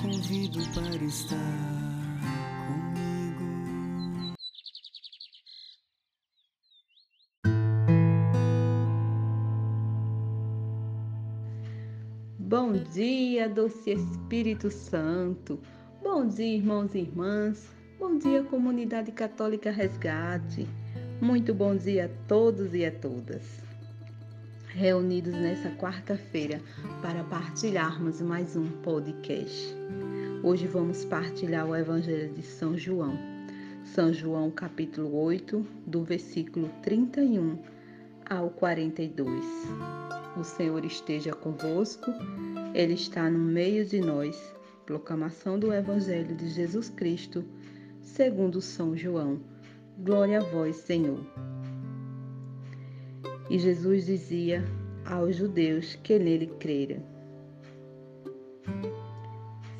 convido para estar comigo. Bom dia, doce Espírito Santo. Bom dia, irmãos e irmãs. Bom dia, comunidade católica Resgate. Muito bom dia a todos e a todas. Reunidos nessa quarta-feira para partilharmos mais um podcast. Hoje vamos partilhar o Evangelho de São João. São João, capítulo 8, do versículo 31 ao 42. O Senhor esteja convosco, Ele está no meio de nós. Proclamação do Evangelho de Jesus Cristo segundo São João. Glória a vós, Senhor. E Jesus dizia aos judeus que nele creram: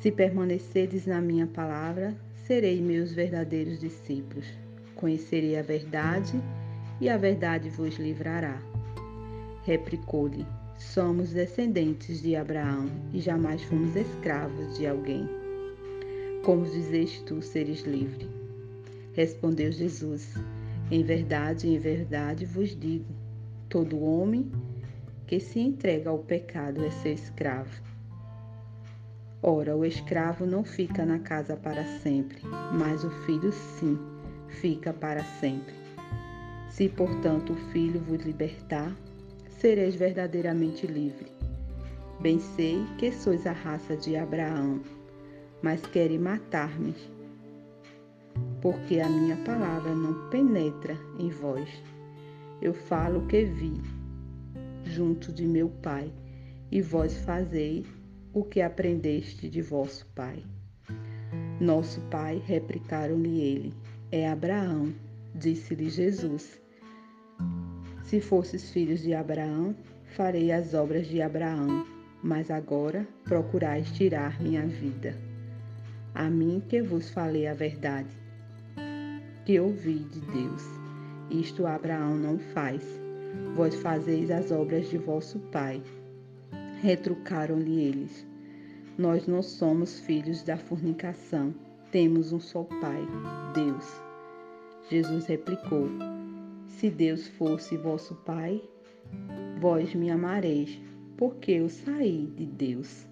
Se permanecerdes na minha palavra, serei meus verdadeiros discípulos. Conhecerei a verdade, e a verdade vos livrará. Replicou-lhe: Somos descendentes de Abraão e jamais fomos escravos de alguém. Como dizes tu seres livre? Respondeu Jesus: Em verdade, em verdade vos digo: todo homem que se entrega ao pecado é seu escravo. Ora, o escravo não fica na casa para sempre, mas o filho sim fica para sempre. Se, portanto, o filho vos libertar, sereis verdadeiramente livre. Bem sei que sois a raça de Abraão mas querem matar-me, porque a minha palavra não penetra em vós. Eu falo o que vi junto de meu Pai, e vós fazei o que aprendeste de vosso Pai. Nosso Pai, replicaram-lhe ele, é Abraão, disse-lhe Jesus. Se fosses filhos de Abraão, farei as obras de Abraão, mas agora procurais tirar minha vida a mim que vos falei a verdade, que ouvi de Deus. Isto Abraão não faz. Vós fazeis as obras de vosso pai. Retrucaram-lhe eles. Nós não somos filhos da fornicação, temos um só pai, Deus. Jesus replicou: Se Deus fosse vosso pai, vós me amareis, porque eu saí de Deus.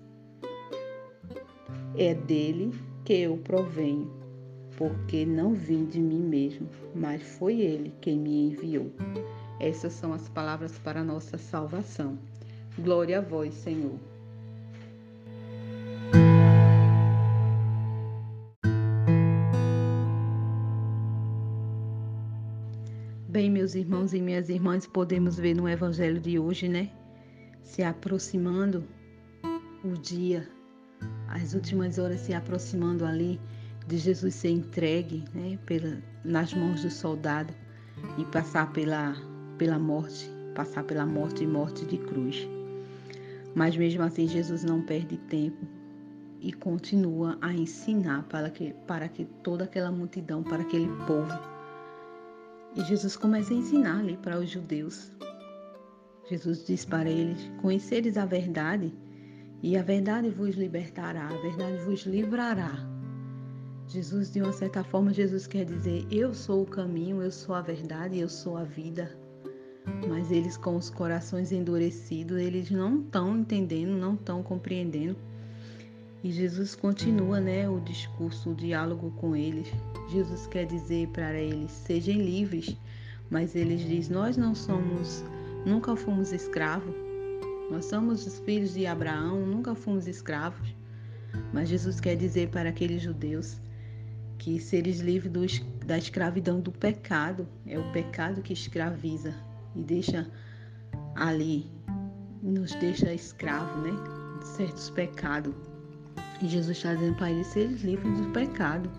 É dele que eu provenho, porque não vim de mim mesmo, mas foi ele quem me enviou. Essas são as palavras para nossa salvação. Glória a vós, Senhor. Bem, meus irmãos e minhas irmãs, podemos ver no evangelho de hoje, né? Se aproximando o dia as últimas horas se aproximando ali de Jesus ser entregue né, pela, nas mãos do soldado e passar pela, pela morte, passar pela morte e morte de cruz. Mas mesmo assim Jesus não perde tempo e continua a ensinar para que, para que toda aquela multidão, para aquele povo. E Jesus começa a ensinar ali para os judeus. Jesus diz para eles: Conheceres a verdade e a verdade vos libertará, a verdade vos livrará. Jesus, de uma certa forma, Jesus quer dizer: Eu sou o caminho, eu sou a verdade, eu sou a vida. Mas eles, com os corações endurecidos, eles não estão entendendo, não estão compreendendo. E Jesus continua, né, o discurso, o diálogo com eles. Jesus quer dizer para eles: sejam livres. Mas eles dizem: Nós não somos, nunca fomos escravos. Nós somos os filhos de Abraão, nunca fomos escravos. Mas Jesus quer dizer para aqueles judeus que seres livres do, da escravidão do pecado, é o pecado que escraviza e deixa ali, nos deixa escravo, né? De certos pecados. E Jesus está dizendo para eles seres livres do pecado,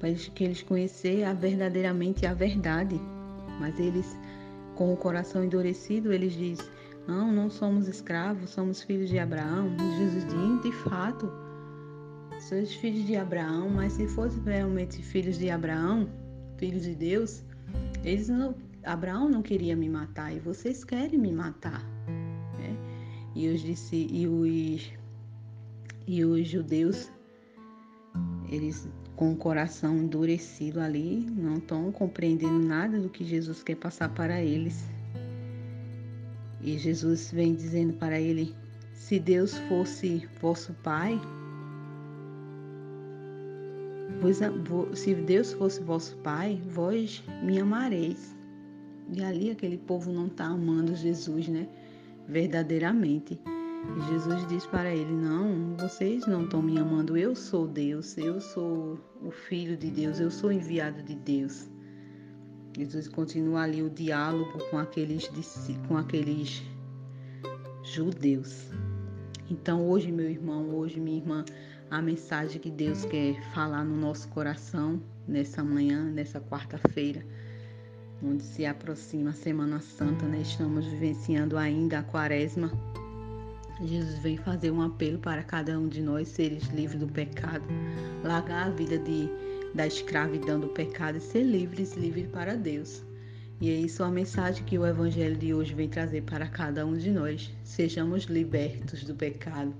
para que eles conhecer verdadeiramente a verdade. Mas eles, com o coração endurecido, eles dizem não, não somos escravos, somos filhos de Abraão. Jesus diz, de fato, sois filhos de Abraão, mas se fossem realmente filhos de Abraão, filho de Deus, eles não, Abraão não queria me matar e vocês querem me matar. Né? E os disse e os e os judeus eles com o coração endurecido ali não estão compreendendo nada do que Jesus quer passar para eles. E Jesus vem dizendo para ele: se Deus fosse vosso Pai, se Deus fosse vosso Pai, vós me amareis. E ali aquele povo não está amando Jesus, né? Verdadeiramente. E Jesus diz para ele: Não, vocês não estão me amando. Eu sou Deus, eu sou o Filho de Deus, eu sou enviado de Deus. Jesus continua ali o diálogo com aqueles, com aqueles judeus. Então, hoje, meu irmão, hoje, minha irmã, a mensagem que Deus quer falar no nosso coração nessa manhã, nessa quarta-feira, onde se aproxima a Semana Santa, né? Estamos vivenciando ainda a quaresma. Jesus vem fazer um apelo para cada um de nós, seres livres do pecado, largar a vida de, da escravidão do pecado e ser livres, livres para Deus. E é isso a mensagem que o Evangelho de hoje vem trazer para cada um de nós. Sejamos libertos do pecado,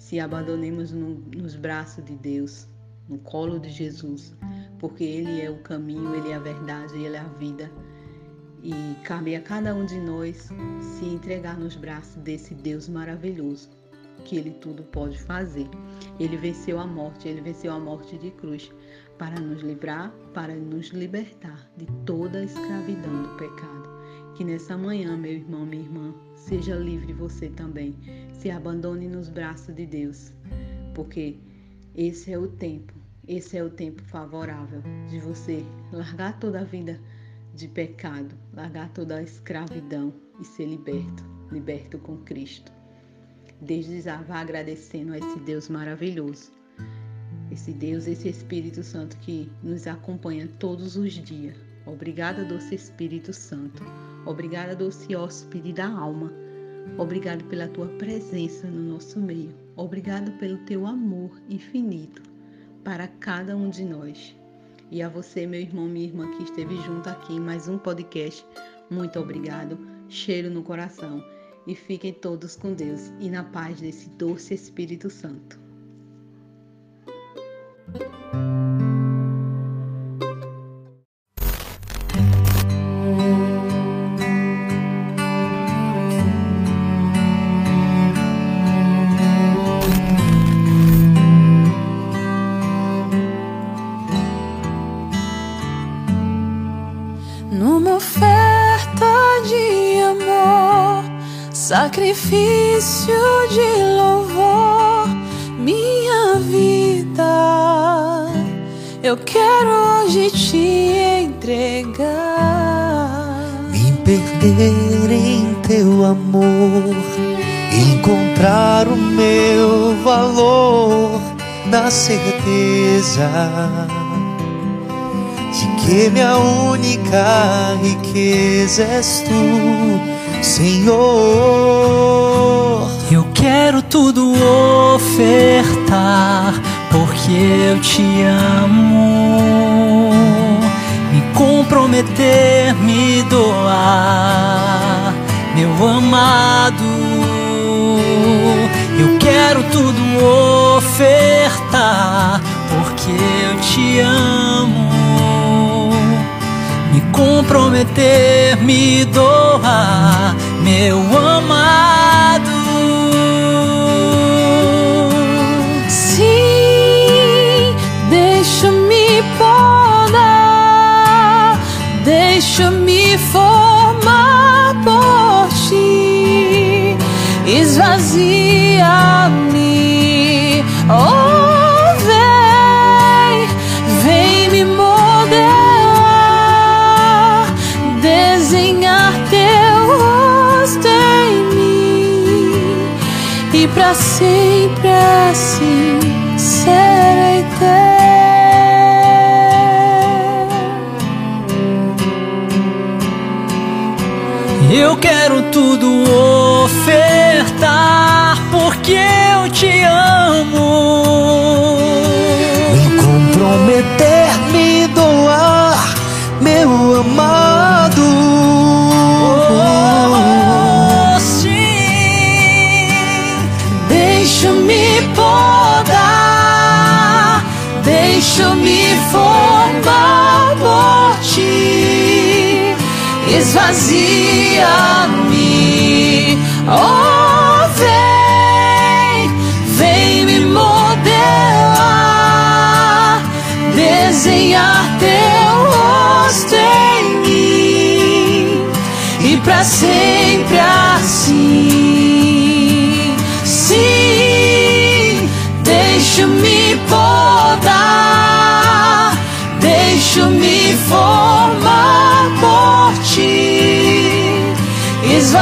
se abandonemos no, nos braços de Deus, no colo de Jesus, porque Ele é o caminho, Ele é a verdade, Ele é a vida. E cabe a cada um de nós se entregar nos braços desse Deus maravilhoso, que Ele tudo pode fazer. Ele venceu a morte, Ele venceu a morte de cruz para nos livrar, para nos libertar de toda a escravidão do pecado. Que nessa manhã, meu irmão, minha irmã, seja livre você também. Se abandone nos braços de Deus, porque esse é o tempo, esse é o tempo favorável de você largar toda a vida de pecado, largar toda a escravidão e ser liberto, liberto com Cristo. Desde já vá agradecendo a esse Deus maravilhoso esse Deus, esse Espírito Santo que nos acompanha todos os dias. Obrigada, doce Espírito Santo. Obrigada, doce hóspede da alma. Obrigado pela tua presença no nosso meio. Obrigado pelo teu amor infinito para cada um de nós. E a você, meu irmão, minha irmã, que esteve junto aqui em mais um podcast, muito obrigado. Cheiro no coração. E fiquem todos com Deus e na paz desse doce Espírito Santo. Sacrifício de louvor, minha vida, eu quero hoje te entregar. Me perder em teu amor, encontrar o meu valor na certeza de que minha única riqueza és tu, Senhor. Eu quero tudo ofertar, porque eu te amo. Me comprometer, me doar, meu amado. Eu quero tudo ofertar, porque eu te amo me comprometer, me doar, meu amado. Sim, deixa-me podar, deixa-me formar por ti, esvazia-me. Oh, e para sempre assim serei teu. Eu quero tudo ofertar, porque eu te amo.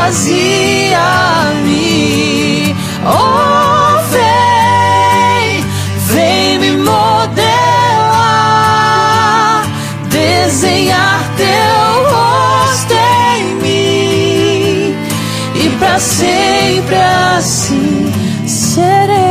Esvazia-me. Oh, vem, vem me modelar, desenhar teu rosto em mim e para sempre assim serei.